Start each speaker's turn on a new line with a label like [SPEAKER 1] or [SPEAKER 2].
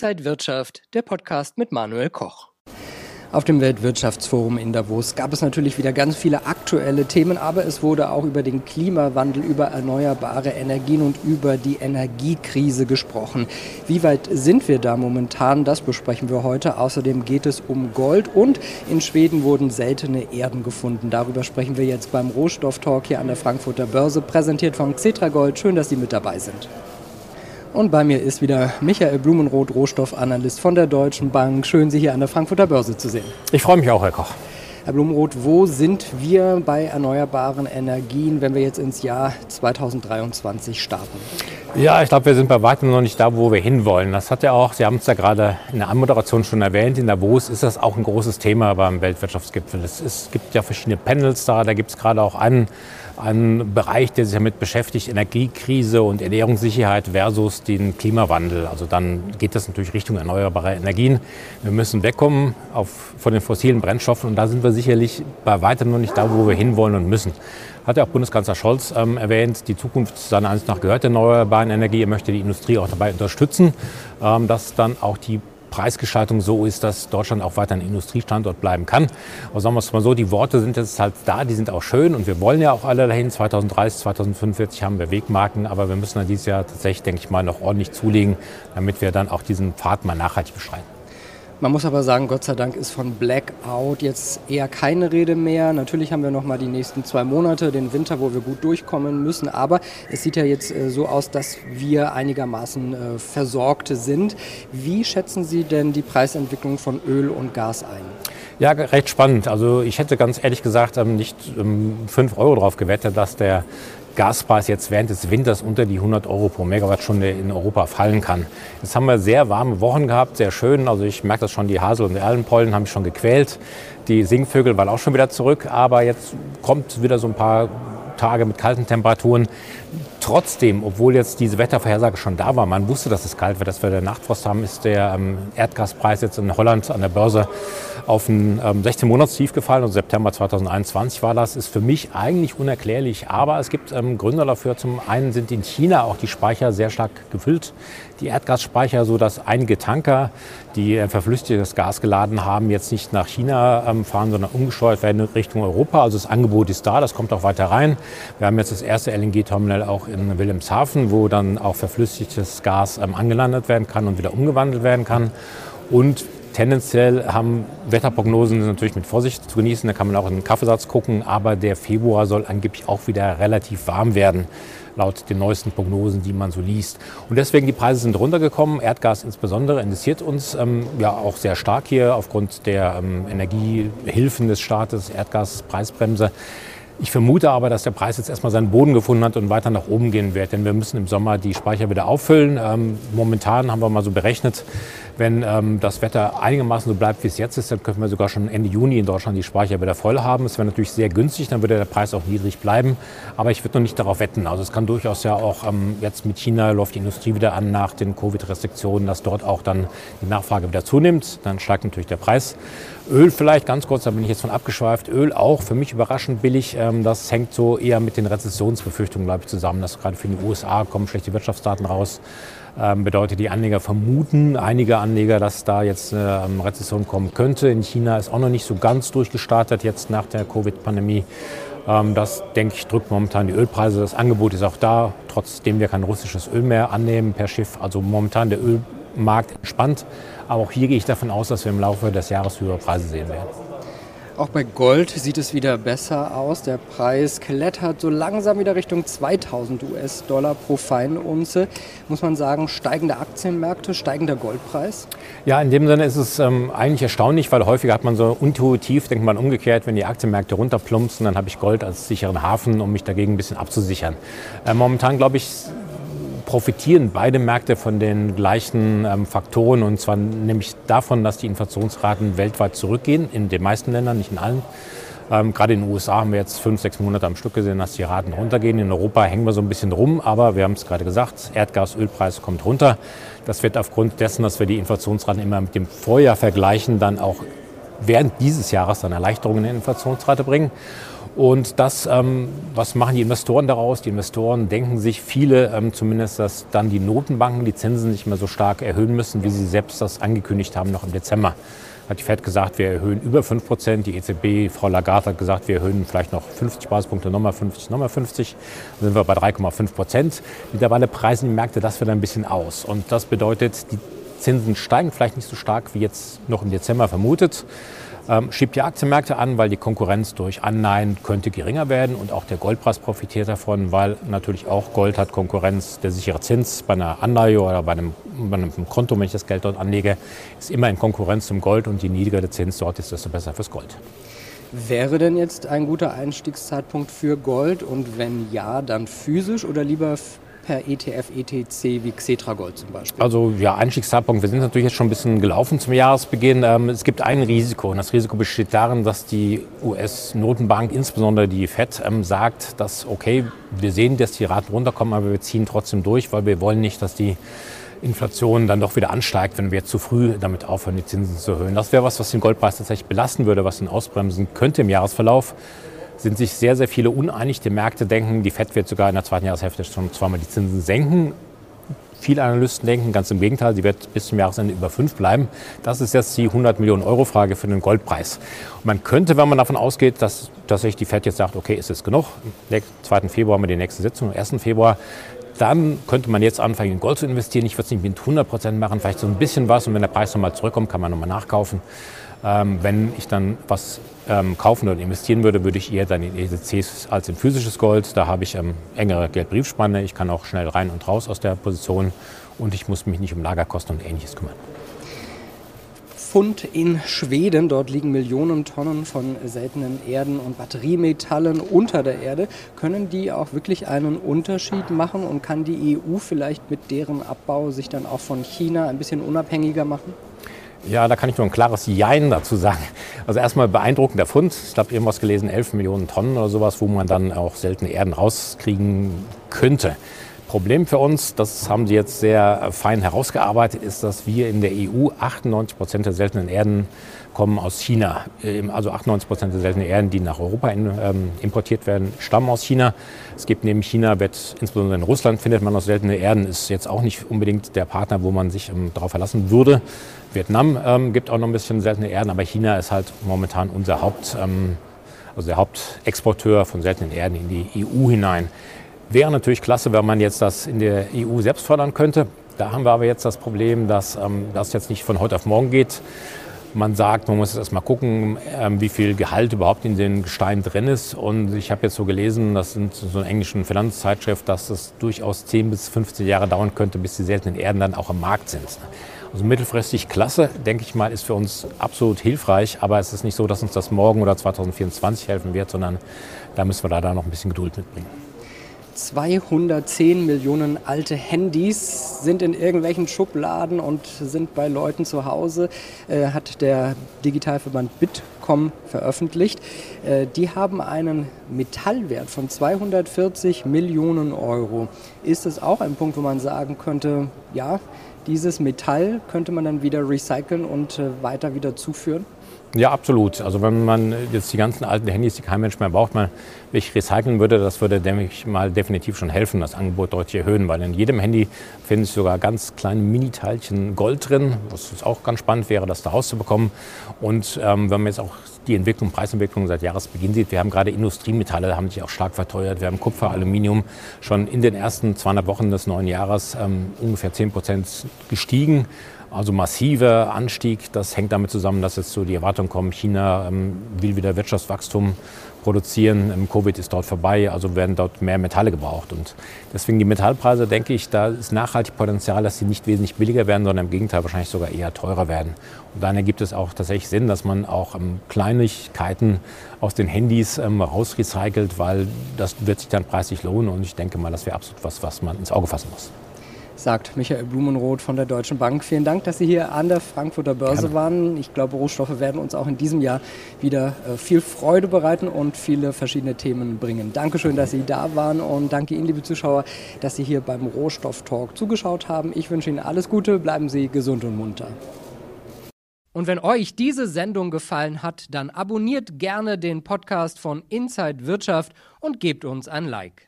[SPEAKER 1] Inside Wirtschaft, der Podcast mit Manuel Koch. Auf dem Weltwirtschaftsforum in Davos gab es natürlich wieder ganz viele aktuelle Themen, aber es wurde auch über den Klimawandel, über erneuerbare Energien und über die Energiekrise gesprochen. Wie weit sind wir da momentan? Das besprechen wir heute. Außerdem geht es um Gold und in Schweden wurden seltene Erden gefunden. Darüber sprechen wir jetzt beim Rohstofftalk hier an der Frankfurter Börse, präsentiert von Xetra Gold. Schön, dass Sie mit dabei sind. Und bei mir ist wieder Michael Blumenroth, Rohstoffanalyst von der Deutschen Bank. Schön, Sie hier an der Frankfurter Börse zu sehen.
[SPEAKER 2] Ich freue mich auch, Herr Koch.
[SPEAKER 1] Herr Blumenroth, wo sind wir bei erneuerbaren Energien, wenn wir jetzt ins Jahr 2023 starten?
[SPEAKER 2] Ja, ich glaube, wir sind bei weitem noch nicht da, wo wir hinwollen. Das hat ja auch, Sie haben es ja gerade in der Anmoderation schon erwähnt, in Davos ist das auch ein großes Thema beim Weltwirtschaftsgipfel. Es, ist, gibt ja verschiedene Panels da, da gibt es gerade auch einen ein Bereich, der sich damit beschäftigt, Energiekrise und Ernährungssicherheit versus den Klimawandel. Also dann geht das natürlich Richtung erneuerbare Energien. Wir müssen wegkommen auf, von den fossilen Brennstoffen und da sind wir sicherlich bei weitem noch nicht da, wo wir hinwollen und müssen. Hat ja auch Bundeskanzler Scholz ähm, erwähnt, die Zukunft seiner Ansicht nach gehört der erneuerbaren Energie. Er möchte die Industrie auch dabei unterstützen, ähm, dass dann auch die Preisgestaltung so ist, dass Deutschland auch weiter ein Industriestandort bleiben kann. Aber sagen wir es mal so, die Worte sind jetzt halt da, die sind auch schön und wir wollen ja auch alle dahin. 2030, 2045 haben wir Wegmarken, aber wir müssen dann dieses Jahr tatsächlich, denke ich mal, noch ordentlich zulegen, damit wir dann auch diesen Pfad mal nachhaltig beschreiten.
[SPEAKER 1] Man muss aber sagen, Gott sei Dank ist von Blackout jetzt eher keine Rede mehr. Natürlich haben wir noch mal die nächsten zwei Monate, den Winter, wo wir gut durchkommen müssen. Aber es sieht ja jetzt äh, so aus, dass wir einigermaßen äh, versorgt sind. Wie schätzen Sie denn die Preisentwicklung von Öl und Gas ein?
[SPEAKER 2] Ja, recht spannend. Also ich hätte ganz ehrlich gesagt ähm, nicht 5 ähm, Euro drauf gewettet, dass der Gaspreis jetzt während des Winters unter die 100 Euro pro Megawattstunde in Europa fallen kann. Jetzt haben wir sehr warme Wochen gehabt, sehr schön. Also ich merke das schon, die Hasel- und Erlenpollen haben mich schon gequält. Die Singvögel waren auch schon wieder zurück, aber jetzt kommt wieder so ein paar Tage mit kalten Temperaturen. Trotzdem, obwohl jetzt diese Wettervorhersage schon da war, man wusste, dass es kalt wird, dass wir Nachtfrost haben, ist der ähm, Erdgaspreis jetzt in Holland an der Börse auf ein ähm, 16-Monats-Tief gefallen. Also September 2021 war das. Ist für mich eigentlich unerklärlich. Aber es gibt ähm, Gründe dafür. Zum einen sind in China auch die Speicher sehr stark gefüllt. Die Erdgasspeicher, so dass einige Tanker, die äh, verflüssigtes Gas geladen haben, jetzt nicht nach China ähm, fahren, sondern umgesteuert werden Richtung Europa. Also das Angebot ist da, das kommt auch weiter rein. Wir haben jetzt das erste LNG-Terminal auch in Wilhelmshaven, wo dann auch verflüssigtes Gas ähm, angelandet werden kann und wieder umgewandelt werden kann. Und tendenziell haben Wetterprognosen natürlich mit Vorsicht zu genießen. Da kann man auch in den Kaffeesatz gucken. Aber der Februar soll angeblich auch wieder relativ warm werden, laut den neuesten Prognosen, die man so liest. Und deswegen die Preise sind runtergekommen. Erdgas insbesondere interessiert uns ähm, ja auch sehr stark hier aufgrund der ähm, Energiehilfen des Staates, Erdgaspreisbremse. Ich vermute aber, dass der Preis jetzt erstmal seinen Boden gefunden hat und weiter nach oben gehen wird, denn wir müssen im Sommer die Speicher wieder auffüllen. Ähm, momentan haben wir mal so berechnet, wenn ähm, das Wetter einigermaßen so bleibt, wie es jetzt ist, dann können wir sogar schon Ende Juni in Deutschland die Speicher wieder voll haben. Es wäre natürlich sehr günstig, dann würde der Preis auch niedrig bleiben. Aber ich würde noch nicht darauf wetten. Also es kann durchaus ja auch ähm, jetzt mit China läuft die Industrie wieder an nach den Covid-Restriktionen, dass dort auch dann die Nachfrage wieder zunimmt. Dann steigt natürlich der Preis. Öl vielleicht ganz kurz, da bin ich jetzt von abgeschweift. Öl auch für mich überraschend billig. Ähm, das hängt so eher mit den Rezessionsbefürchtungen, glaube ich, zusammen. Dass gerade für die USA kommen schlechte Wirtschaftsdaten raus. Ähm, bedeutet, die Anleger vermuten, einige Anleger, dass da jetzt eine ähm, Rezession kommen könnte. In China ist auch noch nicht so ganz durchgestartet jetzt nach der Covid-Pandemie. Ähm, das, denke ich, drückt momentan die Ölpreise. Das Angebot ist auch da, trotzdem wir kein russisches Öl mehr annehmen per Schiff. Also momentan der Ölmarkt entspannt. Aber auch hier gehe ich davon aus, dass wir im Laufe des Jahres höhere Preise sehen werden.
[SPEAKER 1] Auch bei Gold sieht es wieder besser aus. Der Preis klettert so langsam wieder Richtung 2000 US-Dollar pro Feinunze. Muss man sagen, steigende Aktienmärkte, steigender Goldpreis?
[SPEAKER 2] Ja, in dem Sinne ist es ähm, eigentlich erstaunlich, weil häufig hat man so intuitiv, denkt man umgekehrt, wenn die Aktienmärkte runterplumpsen, dann habe ich Gold als sicheren Hafen, um mich dagegen ein bisschen abzusichern. Äh, momentan, glaube ich, profitieren beide Märkte von den gleichen ähm, Faktoren und zwar nämlich davon, dass die Inflationsraten weltweit zurückgehen, in den meisten Ländern, nicht in allen. Ähm, gerade in den USA haben wir jetzt fünf, sechs Monate am Stück gesehen, dass die Raten runtergehen. In Europa hängen wir so ein bisschen rum, aber wir haben es gerade gesagt, Erdgas, Ölpreis kommt runter. Das wird aufgrund dessen, dass wir die Inflationsraten immer mit dem Vorjahr vergleichen, dann auch während dieses Jahres dann Erleichterungen in der Inflationsrate bringen. Und das, ähm, was machen die Investoren daraus? Die Investoren denken sich viele ähm, zumindest, dass dann die Notenbanken die Zinsen nicht mehr so stark erhöhen müssen, wie sie selbst das angekündigt haben noch im Dezember. Hat die Fed gesagt, wir erhöhen über 5 Prozent. Die EZB, Frau Lagarde hat gesagt, wir erhöhen vielleicht noch 50 Basispunkte, nochmal 50, nochmal 50. Dann sind wir bei 3,5 Prozent. Mittlerweile preisen die Märkte das wieder ein bisschen aus. Und das bedeutet, die Zinsen steigen vielleicht nicht so stark wie jetzt noch im Dezember vermutet ähm, schiebt die Aktienmärkte an, weil die Konkurrenz durch Anleihen könnte geringer werden und auch der Goldpreis profitiert davon, weil natürlich auch Gold hat Konkurrenz. Der sichere Zins bei einer Anleihe oder bei einem, bei einem Konto, wenn ich das Geld dort anlege, ist immer in Konkurrenz zum Gold und je niedriger der Zins dort ist, desto besser fürs Gold.
[SPEAKER 1] Wäre denn jetzt ein guter Einstiegszeitpunkt für Gold und wenn ja, dann physisch oder lieber per ETF, ETC wie Xetra Gold zum Beispiel?
[SPEAKER 2] Also ja, Einstiegszeitpunkt. Wir sind natürlich jetzt schon ein bisschen gelaufen zum Jahresbeginn. Ähm, es gibt ein Risiko und das Risiko besteht darin, dass die US-Notenbank, insbesondere die Fed, ähm, sagt, dass okay, wir sehen, dass die Raten runterkommen, aber wir ziehen trotzdem durch, weil wir wollen nicht, dass die Inflation dann doch wieder ansteigt, wenn wir zu früh damit aufhören, die Zinsen zu erhöhen. Das wäre was, was den Goldpreis tatsächlich belasten würde, was ihn ausbremsen könnte im Jahresverlauf sind sich sehr, sehr viele uneinig. Die Märkte denken, die FED wird sogar in der zweiten Jahreshälfte schon zweimal die Zinsen senken. Viele Analysten denken ganz im Gegenteil, sie wird bis zum Jahresende über 5 bleiben. Das ist jetzt die 100 Millionen Euro Frage für den Goldpreis. Man könnte, wenn man davon ausgeht, dass tatsächlich die FED jetzt sagt, okay, ist es genug, am 2. Februar haben wir die nächste Sitzung, am 1. Februar, dann könnte man jetzt anfangen, in Gold zu investieren. Ich würde es nicht mit 100 Prozent machen, vielleicht so ein bisschen was. Und wenn der Preis nochmal zurückkommt, kann man nochmal nachkaufen. Ähm, wenn ich dann was ähm, kaufen oder investieren würde, würde ich eher dann in ETCs als in physisches Gold. Da habe ich ähm, engere Geldbriefspanne. Ich kann auch schnell rein und raus aus der Position und ich muss mich nicht um Lagerkosten und Ähnliches kümmern.
[SPEAKER 1] Fund in Schweden. Dort liegen Millionen Tonnen von seltenen Erden und Batteriemetallen unter der Erde. Können die auch wirklich einen Unterschied machen und kann die EU vielleicht mit deren Abbau sich dann auch von China ein bisschen unabhängiger machen?
[SPEAKER 2] Ja, da kann ich nur ein klares Jein dazu sagen. Also erstmal beeindruckender Fund. Ich habe irgendwas gelesen, 11 Millionen Tonnen oder sowas, wo man dann auch seltene Erden rauskriegen könnte. Problem für uns, das haben Sie jetzt sehr fein herausgearbeitet, ist, dass wir in der EU 98 Prozent der seltenen Erden kommen aus China. Ähm, also 98 Prozent der seltenen Erden, die nach Europa ähm, importiert werden, stammen aus China. Es gibt neben China, wird, insbesondere in Russland findet man noch seltene Erden, ist jetzt auch nicht unbedingt der Partner, wo man sich ähm, darauf verlassen würde. Vietnam ähm, gibt auch noch ein bisschen seltene Erden, aber China ist halt momentan unser Haupt, ähm, also der Hauptexporteur von seltenen Erden in die EU hinein. Wäre natürlich klasse, wenn man jetzt das in der EU selbst fördern könnte. Da haben wir aber jetzt das Problem, dass ähm, das jetzt nicht von heute auf morgen geht. Man sagt, man muss erst mal gucken, ähm, wie viel Gehalt überhaupt in den Gesteinen drin ist. Und ich habe jetzt so gelesen, das sind so eine englische Finanzzeitschrift, dass es durchaus 10 bis 15 Jahre dauern könnte, bis die seltenen Erden dann auch im Markt sind. Also mittelfristig klasse, denke ich mal, ist für uns absolut hilfreich. Aber es ist nicht so, dass uns das morgen oder 2024 helfen wird, sondern da müssen wir da noch ein bisschen Geduld mitbringen.
[SPEAKER 1] 210 Millionen alte Handys sind in irgendwelchen Schubladen und sind bei Leuten zu Hause, äh, hat der Digitalverband Bitkom veröffentlicht. Äh, die haben einen Metallwert von 240 Millionen Euro. Ist es auch ein Punkt, wo man sagen könnte, ja, dieses Metall könnte man dann wieder recyceln und äh, weiter wieder zuführen?
[SPEAKER 2] Ja, absolut. Also wenn man jetzt die ganzen alten Handys, die kein Mensch mehr braucht, mal wirklich recyceln würde, das würde, denke ich mal, definitiv schon helfen, das Angebot deutlich erhöhen, weil in jedem Handy finden sich sogar ganz kleine Mini-Teilchen Gold drin, was auch ganz spannend wäre, das da rauszubekommen. Und ähm, wenn man jetzt auch die Entwicklung, Preisentwicklung seit Jahresbeginn sieht, wir haben gerade Industriemetalle, haben sich auch stark verteuert. Wir haben Kupfer, Aluminium schon in den ersten 200 Wochen des neuen Jahres ähm, ungefähr 10 Prozent gestiegen. Also massiver Anstieg, das hängt damit zusammen, dass jetzt so die Erwartungen kommen, China ähm, will wieder Wirtschaftswachstum produzieren, ähm, Covid ist dort vorbei, also werden dort mehr Metalle gebraucht. Und deswegen die Metallpreise, denke ich, da ist nachhaltig Potenzial, dass sie nicht wesentlich billiger werden, sondern im Gegenteil wahrscheinlich sogar eher teurer werden. Und dann ergibt es auch tatsächlich Sinn, dass man auch ähm, Kleinigkeiten aus den Handys rausrecycelt, weil das wird sich dann preislich lohnen. Und ich denke mal, das wäre absolut was, was man ins Auge fassen muss
[SPEAKER 1] sagt Michael Blumenroth von der Deutschen Bank. Vielen Dank, dass Sie hier an der Frankfurter Börse Gerne. waren. Ich glaube, Rohstoffe werden uns auch in diesem Jahr wieder äh, viel Freude bereiten und viele verschiedene Themen bringen. Dankeschön, dass Sie da waren und danke Ihnen, liebe Zuschauer, dass Sie hier beim Rohstoff-Talk zugeschaut haben. Ich wünsche Ihnen alles Gute, bleiben Sie gesund und munter. Und wenn euch diese Sendung gefallen hat, dann abonniert gerne den Podcast von Inside Wirtschaft und gebt uns ein Like.